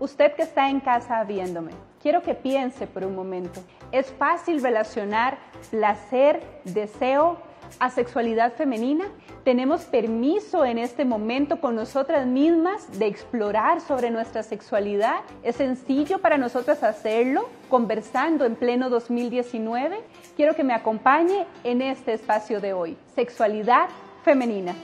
Usted que está en casa viéndome, quiero que piense por un momento. ¿Es fácil relacionar placer, deseo, a sexualidad femenina? ¿Tenemos permiso en este momento con nosotras mismas de explorar sobre nuestra sexualidad? ¿Es sencillo para nosotras hacerlo conversando en pleno 2019? Quiero que me acompañe en este espacio de hoy, Sexualidad Femenina.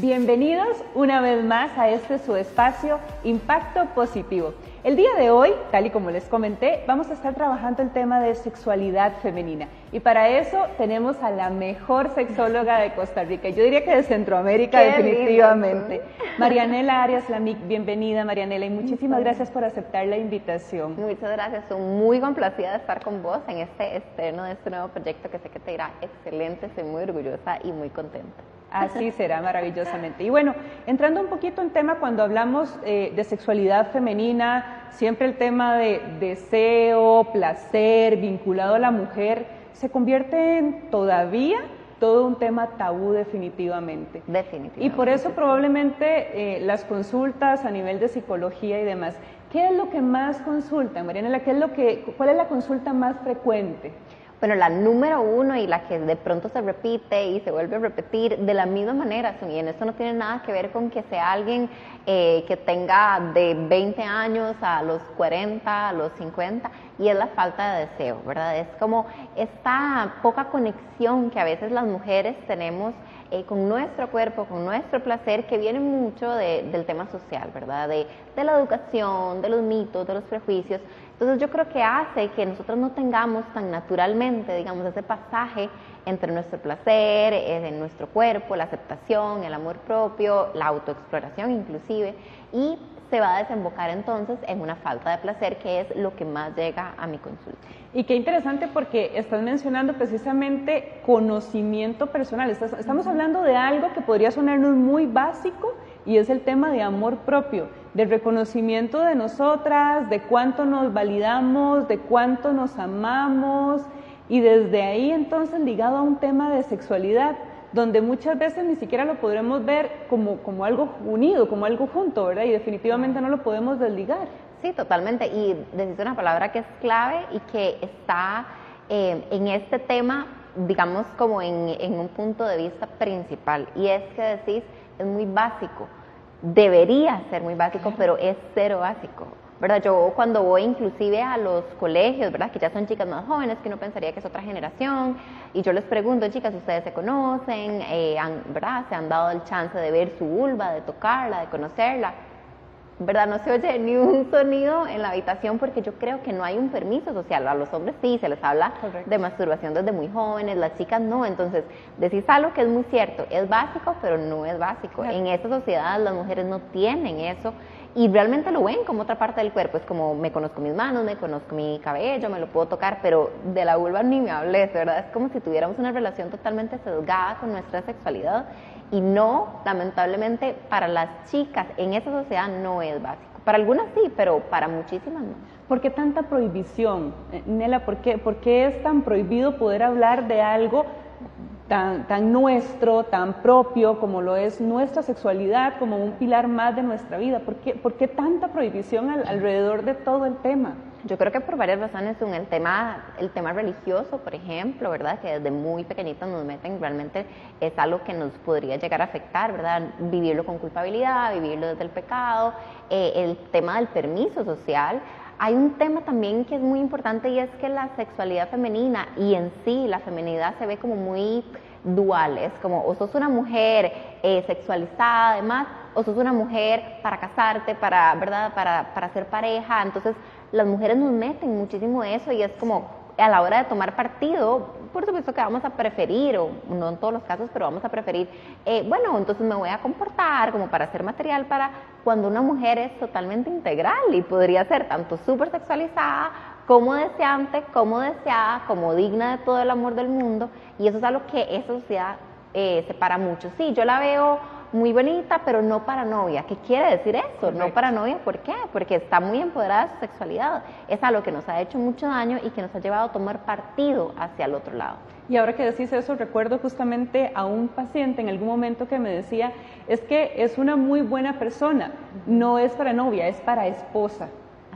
Bienvenidos una vez más a este su espacio Impacto Positivo. El día de hoy, tal y como les comenté, vamos a estar trabajando el tema de sexualidad femenina. Y para eso tenemos a la mejor sexóloga de Costa Rica, yo diría que de Centroamérica definitivamente. Marianela Arias Lamic, bienvenida Marianela y muchísimas gracias por aceptar la invitación. Muchas gracias, estoy muy complacida de estar con vos en este estreno de este nuevo proyecto que sé que te irá excelente, estoy muy orgullosa y muy contenta. Así será maravillosamente. Y bueno, entrando un poquito en tema, cuando hablamos eh, de sexualidad femenina, siempre el tema de deseo, placer, vinculado a la mujer, se convierte en todavía todo un tema tabú definitivamente. Definitivamente. Y por eso probablemente eh, las consultas a nivel de psicología y demás, ¿qué es lo que más consultan, Mariana? ¿Qué es lo que, ¿Cuál es la consulta más frecuente? Bueno, la número uno y la que de pronto se repite y se vuelve a repetir de la misma manera, y en esto no tiene nada que ver con que sea alguien eh, que tenga de 20 años a los 40, a los 50, y es la falta de deseo, ¿verdad? Es como esta poca conexión que a veces las mujeres tenemos eh, con nuestro cuerpo, con nuestro placer, que viene mucho del tema social, ¿verdad? De, de la educación, de los mitos, de los prejuicios. Entonces yo creo que hace que nosotros no tengamos tan naturalmente, digamos, ese pasaje entre nuestro placer, en eh, nuestro cuerpo, la aceptación, el amor propio, la autoexploración inclusive, y se va a desembocar entonces en una falta de placer que es lo que más llega a mi consulta. Y qué interesante porque estás mencionando precisamente conocimiento personal. Estamos hablando de algo que podría sonarnos muy básico y es el tema de amor propio, del reconocimiento de nosotras, de cuánto nos validamos, de cuánto nos amamos y desde ahí entonces ligado a un tema de sexualidad donde muchas veces ni siquiera lo podremos ver como, como algo unido, como algo junto, ¿verdad? Y definitivamente no lo podemos desligar. Sí, totalmente. Y decís una palabra que es clave y que está eh, en este tema, digamos, como en, en un punto de vista principal. Y es que decís, es muy básico. Debería ser muy básico, pero es cero básico. ¿verdad? Yo cuando voy inclusive a los colegios, ¿verdad? Que ya son chicas más jóvenes, que uno pensaría que es otra generación, y yo les pregunto, chicas, ¿ustedes se conocen? Eh, ¿Verdad? ¿Se han dado el chance de ver su vulva, de tocarla, de conocerla? ¿Verdad? No se oye ni un sonido en la habitación porque yo creo que no hay un permiso social. A los hombres sí, se les habla de masturbación desde muy jóvenes, las chicas no. Entonces, decís algo que es muy cierto, es básico, pero no es básico. En esta sociedad las mujeres no tienen eso y realmente lo ven como otra parte del cuerpo. Es como me conozco mis manos, me conozco mi cabello, me lo puedo tocar, pero de la vulva ni me hables, ¿verdad? Es como si tuviéramos una relación totalmente sesgada con nuestra sexualidad y no, lamentablemente, para las chicas en esa sociedad no es básico. Para algunas sí, pero para muchísimas no. ¿Por qué tanta prohibición? Eh, Nela, ¿por qué, ¿por qué es tan prohibido poder hablar de algo tan, tan nuestro, tan propio, como lo es nuestra sexualidad, como un pilar más de nuestra vida? ¿Por qué, por qué tanta prohibición alrededor de todo el tema? Yo creo que por varias razones, un, el tema, el tema religioso, por ejemplo, ¿verdad? Que desde muy pequeñitos nos meten, realmente es algo que nos podría llegar a afectar, ¿verdad? Vivirlo con culpabilidad, vivirlo desde el pecado, eh, el tema del permiso social. Hay un tema también que es muy importante y es que la sexualidad femenina y en sí la feminidad se ve como muy dual, es como o sos una mujer eh, sexualizada además, o sos una mujer para casarte, para, ¿verdad? Para, para ser pareja, entonces las mujeres nos meten muchísimo eso y es como a la hora de tomar partido, por supuesto que vamos a preferir, o no en todos los casos, pero vamos a preferir, eh, bueno, entonces me voy a comportar como para hacer material para cuando una mujer es totalmente integral y podría ser tanto súper sexualizada como deseante, como deseada, como digna de todo el amor del mundo, y eso es algo que esa sociedad eh, separa mucho. Sí, yo la veo muy bonita, pero no para novia. ¿Qué quiere decir eso? No para novia, ¿por qué? Porque está muy empoderada de su sexualidad. Es algo que nos ha hecho mucho daño y que nos ha llevado a tomar partido hacia el otro lado. Y ahora que decís eso, recuerdo justamente a un paciente en algún momento que me decía, es que es una muy buena persona, no es para novia, es para esposa.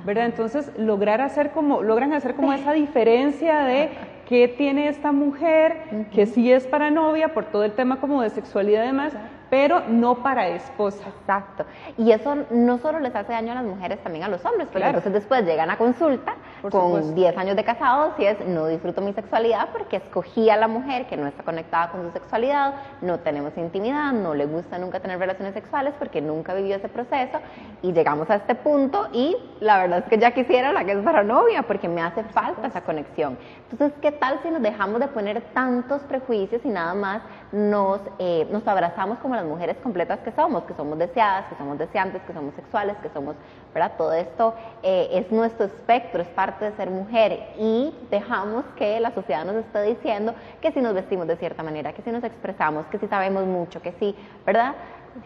¿verdad? Entonces, lograr hacer como, logran hacer como esa diferencia de qué tiene esta mujer, que sí es para novia, por todo el tema como de sexualidad y demás, pero no para esposa. Exacto. Y eso no solo les hace daño a las mujeres, también a los hombres, porque entonces después llegan a consulta con 10 años de casados y es no disfruto mi sexualidad porque escogí a la mujer que no está conectada con su sexualidad, no tenemos intimidad, no le gusta nunca tener relaciones sexuales porque nunca vivió ese proceso y llegamos a este punto y la verdad es que ya quisiera la que es para novia porque me hace falta esa conexión. Entonces, ¿qué tal si nos dejamos de poner tantos prejuicios y nada más nos, eh, nos abrazamos como las mujeres completas que somos, que somos deseadas, que somos deseantes, que somos sexuales, que somos, ¿verdad? Todo esto eh, es nuestro espectro, es parte de ser mujer y dejamos que la sociedad nos esté diciendo que si nos vestimos de cierta manera, que si nos expresamos, que si sabemos mucho, que sí, ¿verdad?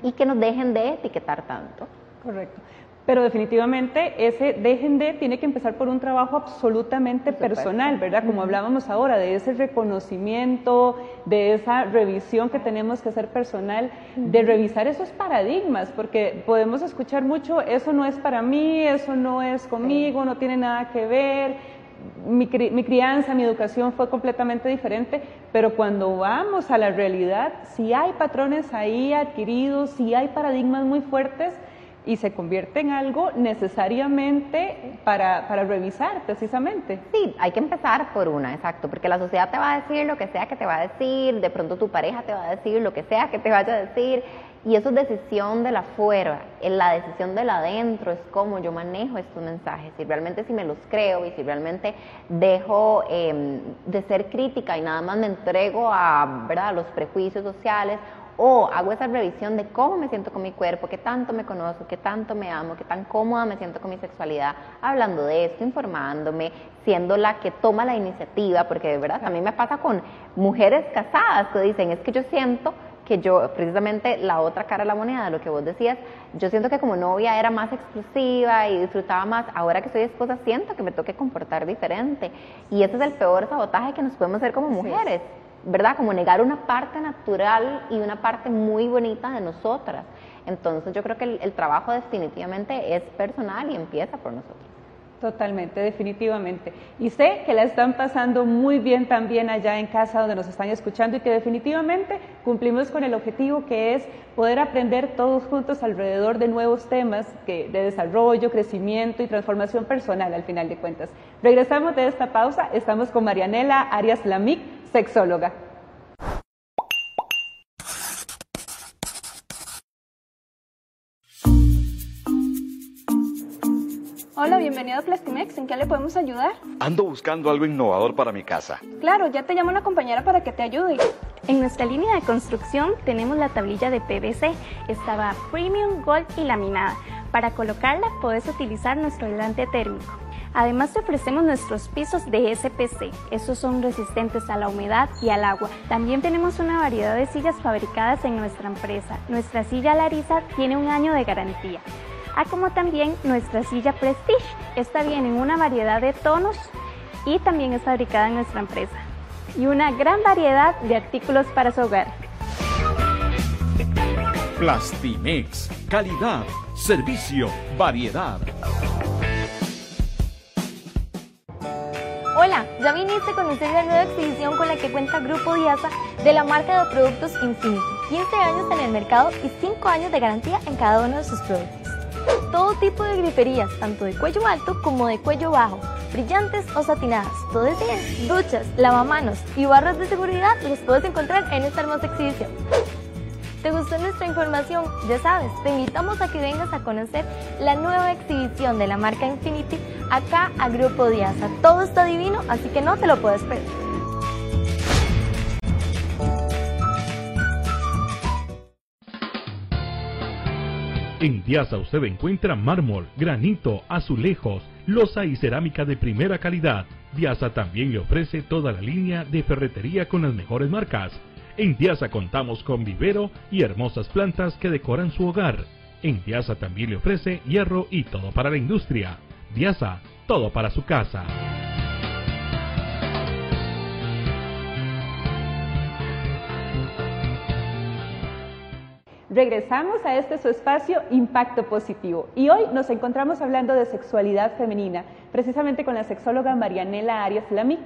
Y que nos dejen de etiquetar tanto. Correcto pero definitivamente ese dejen de tiene que empezar por un trabajo absolutamente personal, ¿verdad? Como hablábamos ahora, de ese reconocimiento, de esa revisión que tenemos que hacer personal, de revisar esos paradigmas, porque podemos escuchar mucho, eso no es para mí, eso no es conmigo, no tiene nada que ver, mi, mi, crianza, mi educación fue completamente diferente, pero cuando vamos a la realidad, si hay patrones ahí adquiridos, si hay paradigmas muy fuertes, y se convierte en algo necesariamente para, para, revisar precisamente. Sí, hay que empezar por una, exacto, porque la sociedad te va a decir lo que sea que te va a decir, de pronto tu pareja te va a decir lo que sea que te vaya a decir, y eso es decisión de la fuera, la decisión de la adentro es cómo yo manejo estos mensajes, si realmente si me los creo y si realmente dejo em, de ser crítica y nada más me entrego a, ¿verdad? a los prejuicios sociales o hago esa revisión de cómo me siento con mi cuerpo, qué tanto me conozco, qué tanto me amo, qué tan cómoda me siento con mi sexualidad, hablando de esto, informándome, siendo la que toma la iniciativa, porque de verdad a mí me pasa con mujeres casadas que dicen, es que yo siento que yo, precisamente la otra cara de la moneda, de lo que vos decías, yo siento que como novia era más exclusiva y disfrutaba más, ahora que soy esposa siento que me toque comportar diferente. Y ese es el peor sabotaje que nos podemos hacer como mujeres. ¿Verdad? Como negar una parte natural y una parte muy bonita de nosotras. Entonces yo creo que el, trabajo definitivamente es personal y empieza por nosotros. Totalmente, definitivamente. Y sé que la están pasando muy bien también allá en casa donde nos están escuchando y que definitivamente cumplimos con el objetivo que es poder aprender todos juntos alrededor de nuevos temas que, de desarrollo, crecimiento y transformación personal al final de cuentas. Regresamos de esta pausa, estamos con Marianela Arias Lamic, sexóloga. Hola, bienvenido a Plastimex. ¿En qué le podemos ayudar? Ando buscando algo innovador para mi casa. Claro, ya te llamo una compañera para que te ayude. En nuestra línea de construcción tenemos la tablilla de PVC. Estaba premium, gold y laminada. Para colocarla puedes utilizar nuestro aislante térmico. Además te ofrecemos nuestros pisos de SPC. Estos son resistentes a la humedad y al agua. También tenemos una variedad de sillas fabricadas en nuestra empresa. Nuestra silla Larisa tiene un año de garantía. Ah, como también nuestra silla Prestige. Esta viene en una variedad de tonos y también es fabricada en nuestra empresa. Y una gran variedad de artículos para su hogar. Plastimex. Calidad, servicio, variedad. Hola, ¿ya viniste a conocer la nueva exhibición con la que cuenta Grupo Diasa de la marca de productos Infinity? 15 años en el mercado y 5 años de garantía en cada uno de sus productos. Todo tipo de griferías, tanto de cuello alto como de cuello bajo, brillantes o satinadas, todo es bien. Duchas, lavamanos y barras de seguridad los puedes encontrar en esta hermosa exhibición. ¿Te gustó nuestra información? Ya sabes, te invitamos a que vengas a conocer la nueva exhibición de la marca Infinity acá a Grupo Diasa. Todo está divino, así que no te lo puedes perder. En Diasa usted encuentra mármol, granito, azulejos, losa y cerámica de primera calidad. Diasa también le ofrece toda la línea de ferretería con las mejores marcas En Diasa contamos con vivero y hermosas plantas que decoran su hogar. En Diasa también le ofrece hierro y todo para la industria. Diasa, todo para su casa. Regresamos a este su espacio Impacto Positivo y hoy nos encontramos hablando de sexualidad femenina, precisamente con la sexóloga Marianela Arias Lamy.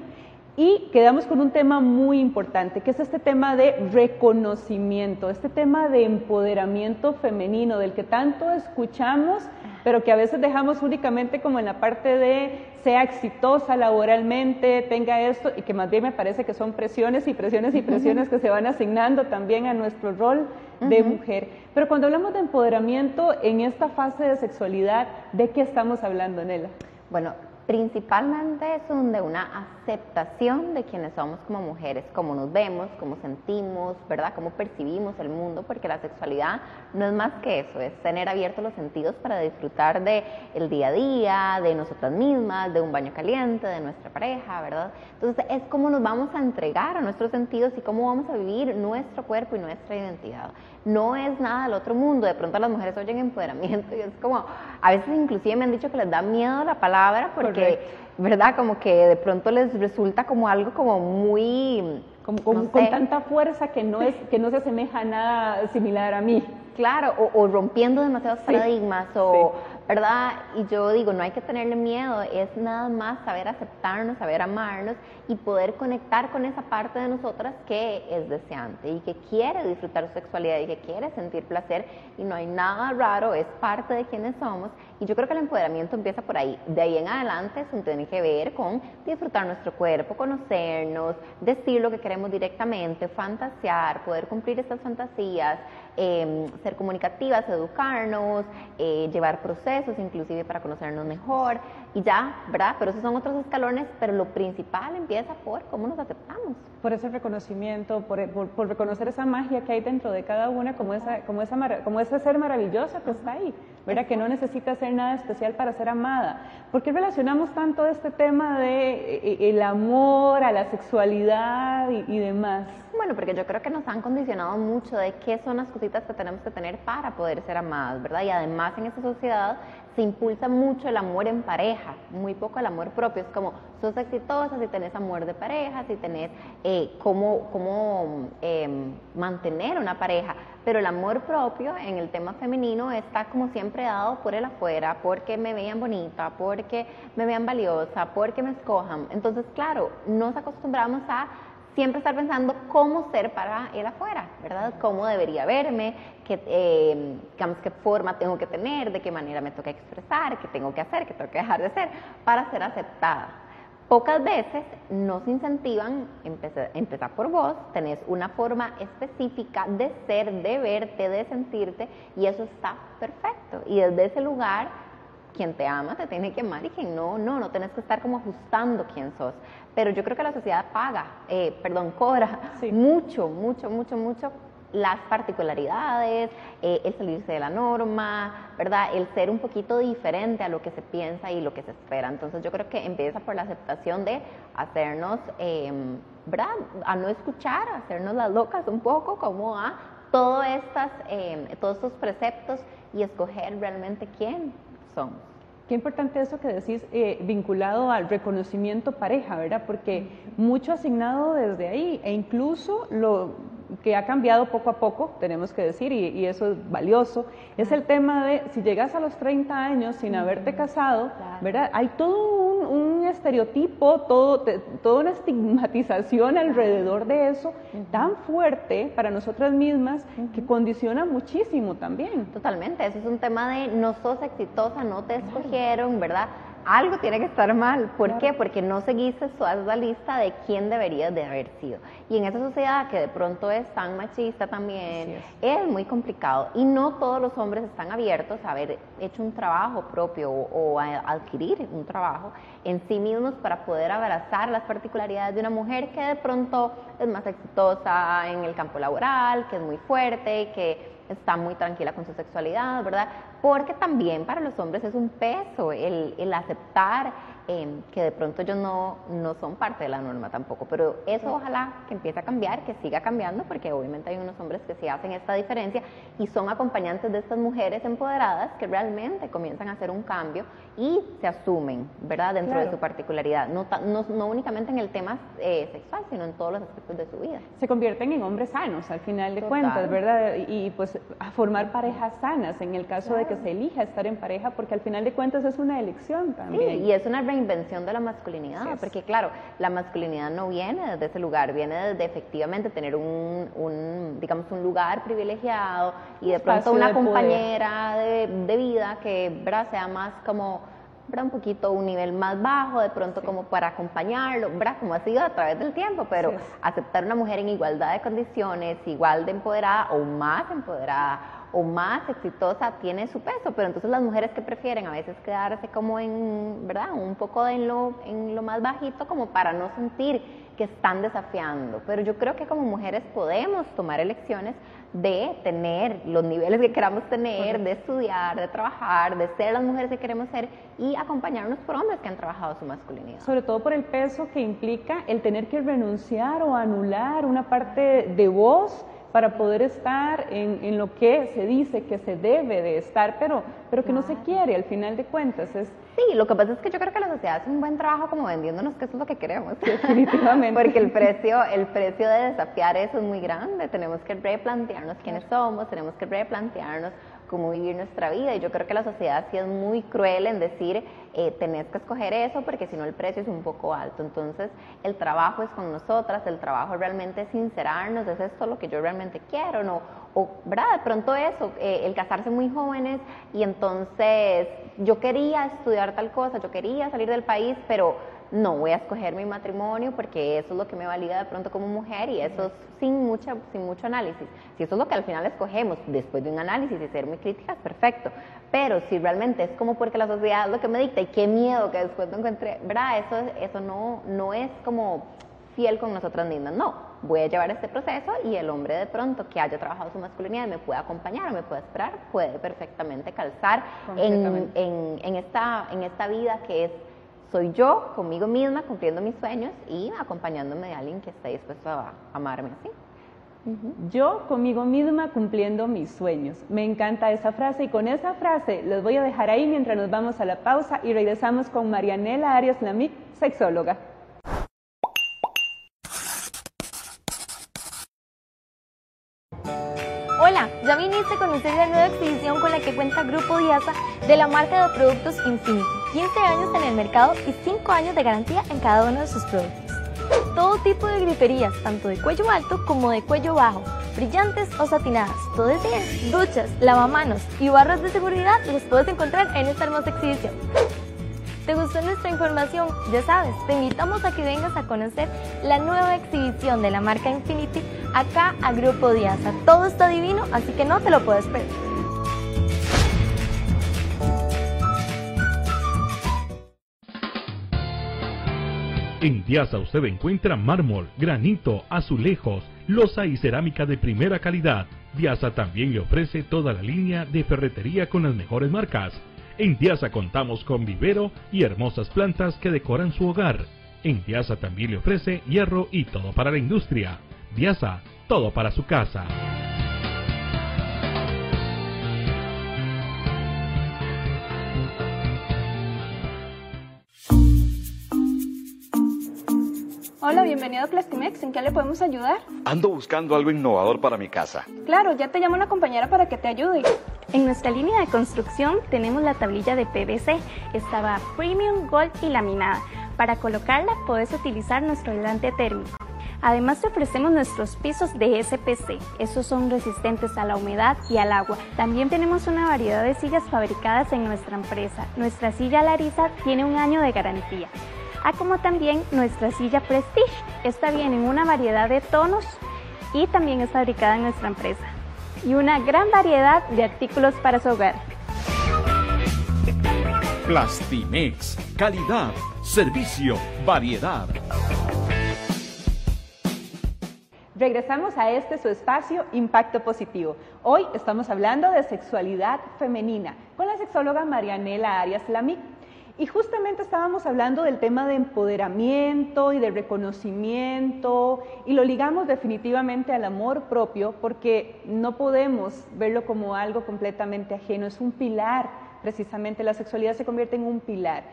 Y quedamos con un tema muy importante, que es este tema de reconocimiento, este tema de empoderamiento femenino, del que tanto escuchamos, pero que a veces dejamos únicamente como en la parte de sea exitosa laboralmente, tenga esto, y que más bien me parece que son presiones y presiones y presiones que se van asignando también a nuestro rol de mujer. Pero cuando hablamos de empoderamiento en esta fase de sexualidad, ¿de qué estamos hablando, Nela? Bueno, principalmente es un de una aceptación de quienes somos como mujeres, cómo nos vemos, cómo sentimos, ¿verdad? Cómo percibimos el mundo, porque la sexualidad no es más que eso, es tener abiertos los sentidos para disfrutar de el día a día, de nosotras mismas, de un baño caliente, de nuestra pareja, ¿verdad? Entonces es cómo nos vamos a entregar a nuestros sentidos y cómo vamos a vivir nuestro cuerpo y nuestra identidad. No es nada del otro mundo, de pronto las mujeres oyen empoderamiento y es como, a veces inclusive me han dicho que les da miedo la palabra porque, ¿verdad? Como que de pronto les resulta como algo como muy... Como, con, con tanta fuerza que no, es, que no se asemeja a nada similar a mí. Claro, o, rompiendo demasiados paradigmas, o, ¿verdad? Y yo digo, no hay que tenerle miedo, es nada más saber aceptarnos, saber amarnos y poder conectar con esa parte de nosotras que es deseante y que quiere disfrutar su sexualidad y que quiere sentir placer y no hay nada raro, es parte de quienes somos y yo creo que el empoderamiento empieza por ahí. De ahí en adelante eso tiene que ver con disfrutar nuestro cuerpo, conocernos, decir lo que queremos directamente, fantasear, poder cumplir estas fantasías, Em, ser comunicativas, educarnos, eh, llevar procesos inclusive para conocernos mejor y ya, ¿verdad? Pero esos son otros escalones, pero lo principal empieza por cómo nos aceptamos. Por ese reconocimiento, por, por, reconocer esa magia que hay dentro de cada una, como, esa, como, esa, como ese ser maravilloso que está ahí, ¿verdad? Que no necesita hacer nada especial para ser amada. ¿Por qué relacionamos tanto este tema de eh, eh, el amor a la sexualidad y, y demás? Bueno, porque yo creo que nos han condicionado mucho de qué son las cositas que tenemos que tener para poder ser amadas, ¿verdad? Y además en esta sociedad se impulsa mucho el amor en pareja, muy poco el amor propio. Es como, sos exitosa si tenés amor de pareja, si tenés eh, cómo, cómo em, mantener una pareja. Pero el amor propio en el tema femenino está como siempre dado por el afuera, porque me vean bonita, porque me vean valiosa, porque me escojan. Entonces, claro, nos acostumbramos a siempre estar pensando cómo ser para él afuera, ¿verdad? Cómo debería verme, qué, eh, forma tengo que tener, de qué manera me toca expresar, qué tengo que hacer, qué tengo que dejar de hacer para ser aceptada. Pocas veces nos incentivan, empezar, empezar por vos, tenés una forma específica de ser, de verte, de sentirte y eso está perfecto. Y desde ese lugar quien te ama te tiene que amar y quien no, no, no tenés que estar como ajustando quién sos. Pero yo creo que la sociedad paga, eh, perdón, cobra mucho, mucho, mucho, mucho las particularidades, eh, el salirse de la norma, ¿verdad? El ser un poquito diferente a lo que se piensa y lo que se espera. Entonces yo creo que empieza por la aceptación de hacernos, em, ¿verdad? A no escuchar, a hacernos las locas un poco, como a todo estas, em, todos estos preceptos y escoger realmente quién somos. Qué importante eso que decís eh, vinculado al reconocimiento pareja, ¿verdad? Porque mucho asignado desde ahí e incluso lo que ha cambiado poco a poco, tenemos que decir, y, eso es valioso, es el tema de si llegas a los 30 años sin haberte casado, ¿verdad? Hay todo un, estereotipo, todo, toda una estigmatización alrededor de eso tan fuerte para nosotras mismas que condiciona muchísimo también. Totalmente, eso es un tema de no sos exitosa, no te escogieron, ¿verdad? Algo tiene que estar mal. ¿Por qué? Porque no seguiste esa lista de quién deberías de haber sido. Y en esa sociedad que de pronto es tan machista también, es. muy complicado. Y no todos los hombres están abiertos a haber hecho un trabajo propio o, a adquirir un trabajo en sí mismos para poder abrazar las particularidades de una mujer que de pronto es más exitosa en el campo laboral, que es muy fuerte, que está muy tranquila con su sexualidad, ¿verdad? Porque también para los hombres es un peso el, el aceptar em, que de pronto ellos no, no son parte de la norma tampoco. Pero eso ojalá que empiece a cambiar, que siga cambiando, porque obviamente hay unos hombres que sí hacen esta diferencia y son acompañantes de estas mujeres empoderadas que realmente comienzan a hacer un cambio y se asumen, ¿verdad? Dentro de su particularidad, no, no, no, únicamente en el tema eh, sexual, sino en todos los aspectos de su vida. Se convierten en hombres sanos al final de cuentas, ¿verdad? Y, pues a formar parejas sanas en el caso de que se elija estar en pareja, porque al final de cuentas es una elección también. Sí, y es una reinvención de la masculinidad, porque claro, la masculinidad no viene desde ese lugar, viene desde efectivamente tener un, un digamos, un lugar privilegiado y de pronto una compañera de, de, vida que ¿verdad? sea más como un poquito un nivel más bajo, de pronto como para acompañarlo, ¿verdad? como ha sido a través del tiempo, pero aceptar una mujer en igualdad de condiciones, igual de empoderada o más empoderada o más exitosa tiene su peso, pero entonces las mujeres que prefieren a veces quedarse como en, ¿verdad? Un poco en lo, en lo más bajito como para no sentir que están desafiando. Pero yo creo que como mujeres podemos tomar elecciones de tener los niveles que queramos tener, de estudiar, de trabajar, de ser las mujeres que queremos ser y acompañarnos por hombres que han trabajado su masculinidad. Sobre todo por el peso que implica el tener que renunciar o anular una parte de voz para poder estar en, lo que se dice que se debe de estar, pero, pero que no se quiere al final de cuentas. Es... Sí, lo que pasa es que yo creo que la sociedad hace un buen trabajo como vendiéndonos que eso es lo que queremos. Definitivamente. Porque el precio, el precio de desafiar eso es muy grande. Tenemos que replantearnos quiénes somos, tenemos que replantearnos cómo vivir nuestra vida. Y yo creo que la sociedad sí es muy cruel en decir, eh, tenés que escoger eso porque si no el precio es un poco alto. Entonces, el trabajo es con nosotras, el trabajo realmente es sincerarnos, es esto lo que yo realmente quiero, ¿no? O, ¿verdad? De pronto eso, eh, el casarse muy jóvenes y entonces yo quería estudiar tal cosa, yo quería salir del país, pero no voy a escoger mi matrimonio porque eso es lo que me valida de pronto como mujer y eso sin, mucha, sin mucho análisis. Si eso es lo que al final escogemos después de un análisis y ser muy críticas, perfecto. Pero si realmente es como porque la sociedad es lo que me dicta y qué miedo que después no encuentre, ¿verdad? Eso, eso no, no es como fiel con nosotras mismas. No, voy a llevar este proceso y el hombre de pronto que haya trabajado su masculinidad me puede acompañar o me puede esperar, puede perfectamente calzar en, en, en, esta, en esta vida que es soy yo conmigo misma cumpliendo mis sueños y acompañándome de alguien que esté dispuesto a amarme así. Yo conmigo misma cumpliendo mis sueños. Me encanta esa frase y con esa frase les voy a dejar ahí mientras nos vamos a la pausa y regresamos con Marianela Arias Lamic, sexóloga. Ya viniste a conocer la nueva exhibición con la que cuenta Grupo Diasa de la marca de productos Infinity. 15 años en el mercado y 5 años de garantía en cada uno de sus productos. Todo tipo de griferías, tanto de cuello alto como de cuello bajo, brillantes o satinadas, todo es bien. Duchas, lavamanos y barras de seguridad los puedes encontrar en esta hermosa exhibición. ¿Te gustó nuestra información? Ya sabes, te invitamos a que vengas a conocer la nueva exhibición de la marca Infinity acá a Grupo Diasa. Todo está divino, así que no te lo puedes perder. En Diasa usted encuentra mármol, granito, azulejos, losa y cerámica de primera calidad. Diasa también le ofrece toda la línea de ferretería con las mejores marcas. En Diasa contamos con vivero y hermosas plantas que decoran su hogar. En Diasa también le ofrece hierro y todo para la industria. Diasa, todo para su casa. Hola, bienvenido a Plastimex. ¿En qué le podemos ayudar? Ando buscando algo innovador para mi casa. Claro, ya te llamo una compañera para que te ayude. En nuestra línea de construcción tenemos la tablilla de PVC. Estaba Premium, Gold y laminada. Para colocarla puedes utilizar nuestro aislante térmico. Además te ofrecemos nuestros pisos de SPC. Estos son resistentes a la humedad y al agua. También tenemos una variedad de sillas fabricadas en nuestra empresa. Nuestra silla Larisa tiene un año de garantía a como también nuestra silla Prestige. Esta viene en una variedad de tonos y también es fabricada en nuestra empresa. Y una gran variedad de artículos para su hogar. Plastimex, calidad, servicio, variedad. Regresamos a este su espacio Impacto Positivo. Hoy estamos hablando de sexualidad femenina con la sexóloga Marianela Arias Lamic. Y justamente estábamos hablando del tema de empoderamiento y de reconocimiento y lo ligamos definitivamente al amor propio porque no podemos verlo como algo completamente ajeno, es un pilar, precisamente la sexualidad se convierte en un pilar.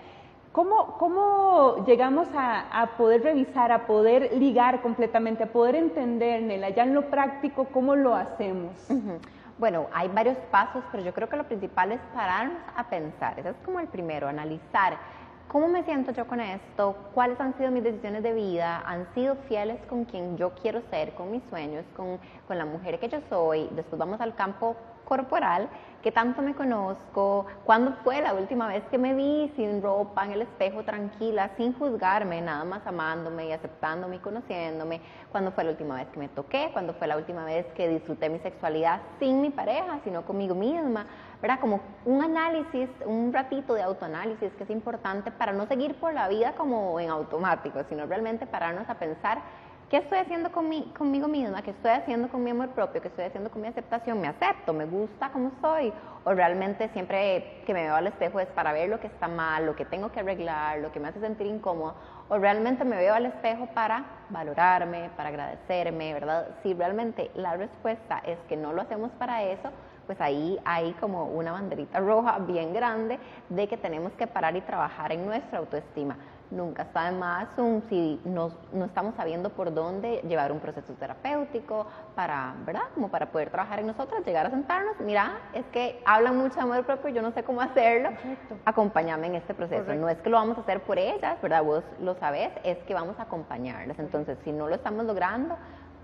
¿Cómo, cómo llegamos a, poder revisar, a poder ligar completamente, a poder entender, Nela, ya en lo práctico, cómo lo hacemos? Bueno, hay varios pasos, pero yo creo que lo principal es pararnos a pensar. Ese es como el primero, analizar cómo me siento yo con esto, cuáles han sido mis decisiones de vida, han sido fieles con quien yo quiero ser, con mis sueños, con, con la mujer que yo soy. Después vamos al campo corporal, qué tanto me conozco, cuándo fue la última vez que me vi sin ropa en el espejo tranquila, sin juzgarme, nada más amándome y aceptándome y conociéndome, cuándo fue la última vez que me toqué, cuándo fue la última vez que disfruté mi sexualidad sin mi pareja, sino conmigo misma, ¿verdad? Como un análisis, un ratito de autoanálisis que es importante para no seguir por la vida como en automático, sino realmente pararnos a pensar ¿Qué estoy haciendo con mi, conmigo misma? ¿Qué estoy haciendo con mi amor propio? ¿Qué estoy haciendo con mi aceptación? ¿Me acepto? ¿Me gusta como soy? ¿O realmente siempre que me veo al espejo es para ver lo que está mal, lo que tengo que arreglar, lo que me hace sentir incómodo? ¿O realmente me veo al espejo para valorarme, para agradecerme, verdad? Si realmente la respuesta es que no lo hacemos para eso, pues ahí hay como una banderita roja bien grande de que tenemos que parar y trabajar en nuestra autoestima nunca está de más si no, no, estamos sabiendo por dónde llevar un proceso terapéutico para, ¿verdad? Como para poder trabajar en nosotras, llegar a sentarnos, mira, es que hablan mucho de amor propio, yo no sé cómo hacerlo, acompáñame en este proceso. No es que lo vamos a hacer por ellas, ¿verdad? Vos lo sabés, es que vamos a acompañarlas. Entonces, si no lo estamos logrando,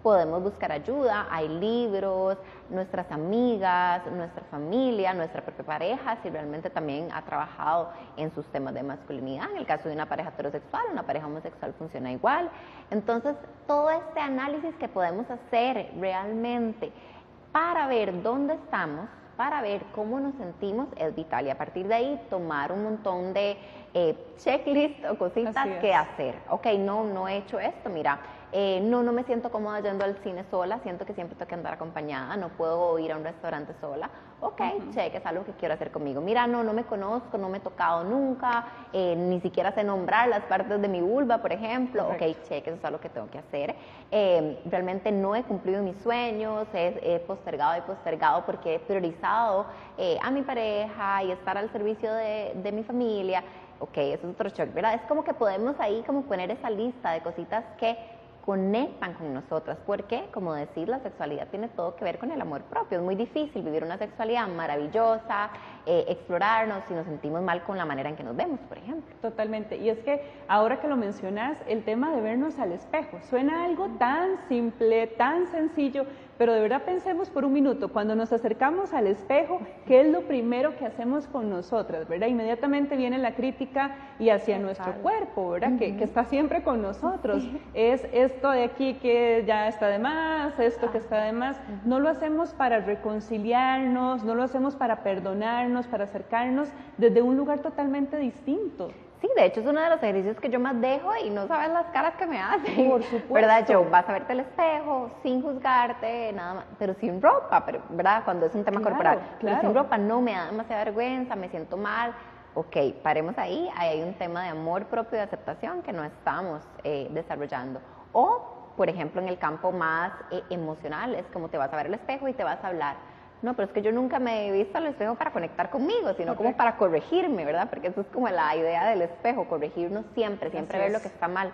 podemos buscar ayuda, hay libros, nuestras amigas, nuestra familia, nuestra propia pareja, si realmente también ha trabajado en sus temas de masculinidad. En el caso de una pareja heterosexual, una pareja homosexual funciona igual. Entonces, todo este análisis que podemos hacer realmente para ver dónde estamos, para ver cómo nos sentimos es vital y a partir de ahí tomar un montón de eh, checklists o cositas que hacer. Ok, no, no he hecho esto, mira, eh, no, no me siento cómoda yendo al cine sola, siento que siempre tengo que andar acompañada, no puedo ir a un restaurante sola. Ok, check, es algo que quiero hacer conmigo. Mira, no, no me conozco, no me he tocado nunca, eh, ni siquiera sé nombrar las partes de mi vulva, por ejemplo. Ok, check, eso es algo que tengo que hacer. Eh, realmente no he cumplido mis sueños, he, postergado y postergado porque he priorizado a mi pareja y estar al servicio de, de mi familia. Ok, eso es otro check, ¿verdad? Es como que podemos ahí como poner esa lista de cositas que conectan con nosotras, porque, como decir, la sexualidad tiene todo que ver con el amor propio. Es muy difícil vivir una sexualidad maravillosa, eh, explorarnos si nos sentimos mal con la manera en que nos vemos, por ejemplo. Totalmente. Y es que ahora que lo mencionas, el tema de vernos al espejo, suena algo tan simple, tan sencillo, pero de verdad pensemos por un minuto, cuando nos acercamos al espejo, ¿qué es lo primero que hacemos con nosotras? ¿verdad? Inmediatamente viene la crítica y hacia nuestro cuerpo, ¿verdad? que, está siempre con nosotros. Es esto de aquí que ya está de más, esto que está de más. No lo hacemos para reconciliarnos, no lo hacemos para perdonarnos, para acercarnos desde un lugar totalmente distinto. Sí, de hecho es uno de los ejercicios que yo más dejo y no sabes las caras que me hacen. Por supuesto. ¿Verdad? Yo vas a verte al espejo sin juzgarte, nada más, pero sin ropa, pero, ¿verdad? Cuando es un tema corporal. Pero sin ropa no me da demasiada vergüenza, me siento mal. Ok, paremos ahí, ahí hay un tema de amor propio y de aceptación que no estamos eh, desarrollando. O, por ejemplo, en el campo más eh, emocional, es como te vas a ver al espejo y te vas a hablar no, pero es que yo nunca me he visto al espejo para conectar conmigo, sino como para corregirme, ¿verdad? Porque eso es como la idea del espejo, corregirnos siempre, siempre ver lo que está mal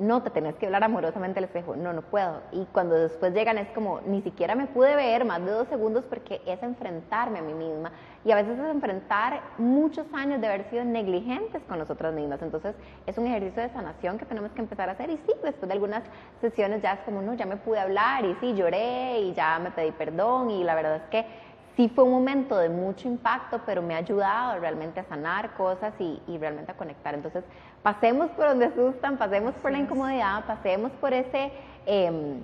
no te tenés que hablar amorosamente al espejo, no, no puedo. Y cuando después llegan es como, ni siquiera me pude ver más de dos segundos porque es enfrentarme a mí misma. Y a veces es enfrentar muchos años de haber sido negligentes con nosotras mismas. Entonces es un ejercicio de sanación que tenemos que empezar a hacer. Y sí, después de algunas sesiones ya es como, no, ya me pude hablar y sí, lloré y ya me pedí perdón. Y la verdad es que sí fue un momento de mucho impacto, pero me ha ayudado realmente a sanar cosas y, realmente a conectar. Entonces, pasemos por donde asustan, pasemos por la incomodidad, pasemos por ese... Em,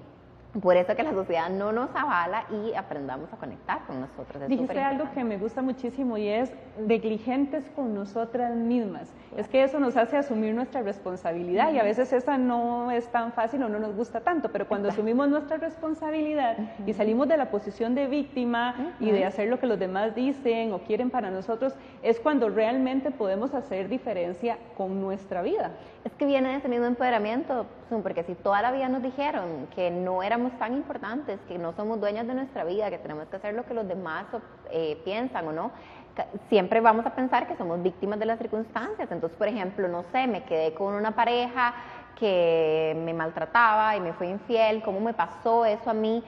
por eso que la sociedad no nos avala y aprendamos a conectar con nosotros. Es Dijiste algo que me gusta muchísimo y es negligentes con nosotras mismas. Es que eso nos hace asumir nuestra responsabilidad y a veces esa no es tan fácil o no nos gusta tanto, pero cuando asumimos nuestra responsabilidad y salimos de la posición de víctima y de hacer lo que los demás dicen o quieren para nosotros, es cuando realmente podemos hacer diferencia con nuestra vida. Es que viene ese mismo empoderamiento, porque si toda la vida nos dijeron que no éramos tan importantes, que no somos dueñas de nuestra vida, que tenemos que hacer lo que los demás eh, piensan o no, siempre vamos a pensar que somos víctimas de las circunstancias. Entonces, por ejemplo, no sé, me quedé con una pareja que me maltrataba y me fue infiel, ¿cómo me pasó eso a mí?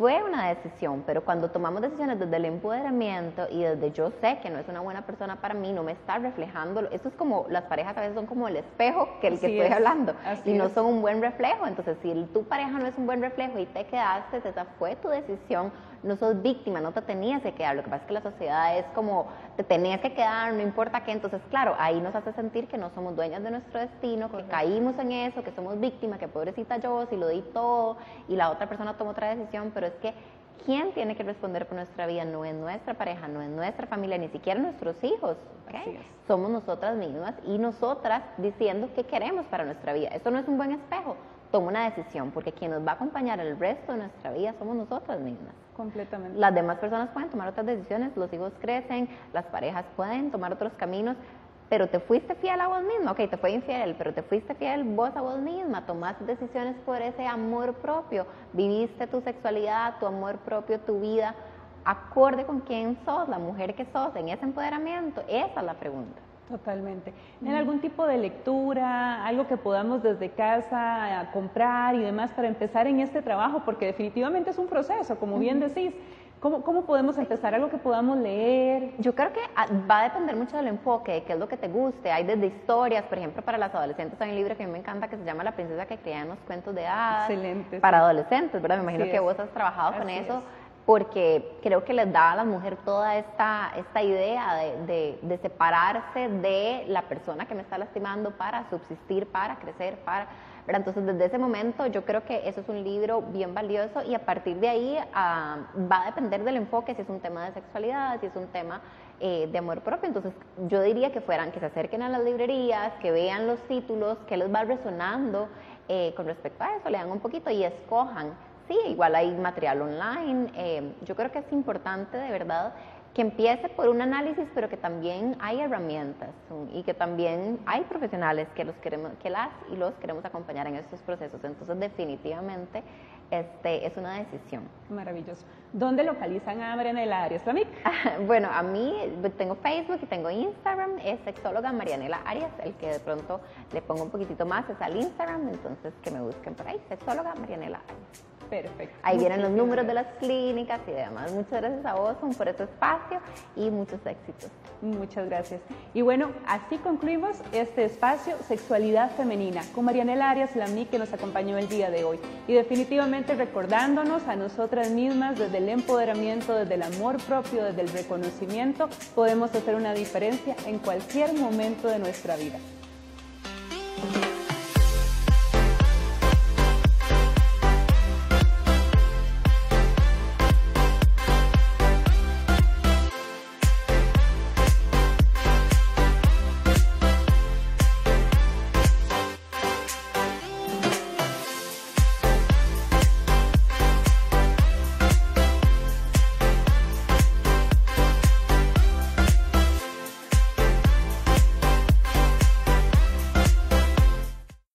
Fue una decisión, pero cuando tomamos decisiones desde el empoderamiento y desde yo sé que no es una buena persona para mí, no me está reflejando, esto es como, las parejas a veces son como el espejo que el que estoy hablando y no son un buen reflejo, entonces si tu pareja no es un buen reflejo y te quedaste, esa fue tu decisión, no sos víctima, no te tenías que quedar, lo que pasa es que la sociedad es como, te tenías que quedar, no importa qué, entonces claro, ahí nos hace sentir que no somos dueñas de nuestro destino, que caímos en eso, que somos víctimas, que pobrecita yo, si lo di todo y la otra persona tomó otra decisión, pero es que quien tiene que responder por nuestra vida no es nuestra pareja, no es nuestra familia, ni siquiera nuestros hijos. Somos nosotras mismas y nosotras diciendo qué queremos para nuestra vida. Eso no es un buen espejo. Toma una decisión, porque quien nos va a acompañar el resto de nuestra vida somos nosotras mismas. Completamente. Las demás personas pueden tomar otras decisiones, los hijos crecen, las parejas pueden tomar otros caminos, pero te fuiste fiel a vos misma, ok, te fue infiel, pero te fuiste fiel vos a vos misma, tomaste decisiones por ese amor propio, viviste tu sexualidad, tu amor propio, tu vida, acorde con quién sos, la mujer que sos, en ese empoderamiento, esa es la pregunta. Totalmente. ¿En algún tipo de lectura, algo que podamos desde casa comprar y demás para empezar en este trabajo? Porque definitivamente es un proceso, como bien decís. ¿Cómo, ¿Cómo, podemos empezar? ¿Algo que podamos leer? Yo creo que ah, va a depender mucho del enfoque, de qué es lo que te guste. Hay desde historias, por ejemplo, para las adolescentes hay un libro que a mí me encanta que se llama La princesa que creía en los cuentos de hadas. Excelente. Para adolescentes, ¿verdad? Me imagino que vos has trabajado con eso. Porque creo que les da a la mujer toda esta, esta idea de, de separarse de la persona que me está lastimando para subsistir, para crecer, para entonces, desde ese momento yo creo que eso es un libro bien valioso y a partir de ahí ah, va a depender del enfoque, si es un tema de sexualidad, si es un tema eh, de amor propio. Entonces, yo diría que fueran, que se acerquen a las librerías, que vean los títulos, que les va resonando eh, con respecto a eso, lean un poquito y escojan. Sí, igual hay material online. Eh, yo creo que es importante de verdad que empiece por un análisis, pero que también hay herramientas y que también hay profesionales que, los queremos, que las y los queremos acompañar en estos procesos. Entonces, definitivamente, este, es una decisión. Maravilloso. ¿Dónde localizan a Marianela Arias Flamic? bueno, a mí tengo Facebook y tengo Instagram, es sexóloga Marianela Arias, el que de pronto le pongo un poquitito más es al Instagram, entonces que me busquen por ahí, sexóloga Marianela Arias. Perfecto. Ahí vienen los números de las clínicas y demás. Muchas gracias a vos por este espacio y muchos éxitos. Muchas gracias. Y bueno, así concluimos este espacio Sexualidad Femenina con Marianela Arias Lamí que nos acompañó el día de hoy. Y definitivamente recordándonos a nosotras mismas desde el empoderamiento, desde el amor propio, desde el reconocimiento, podemos hacer una diferencia en cualquier momento de nuestra vida.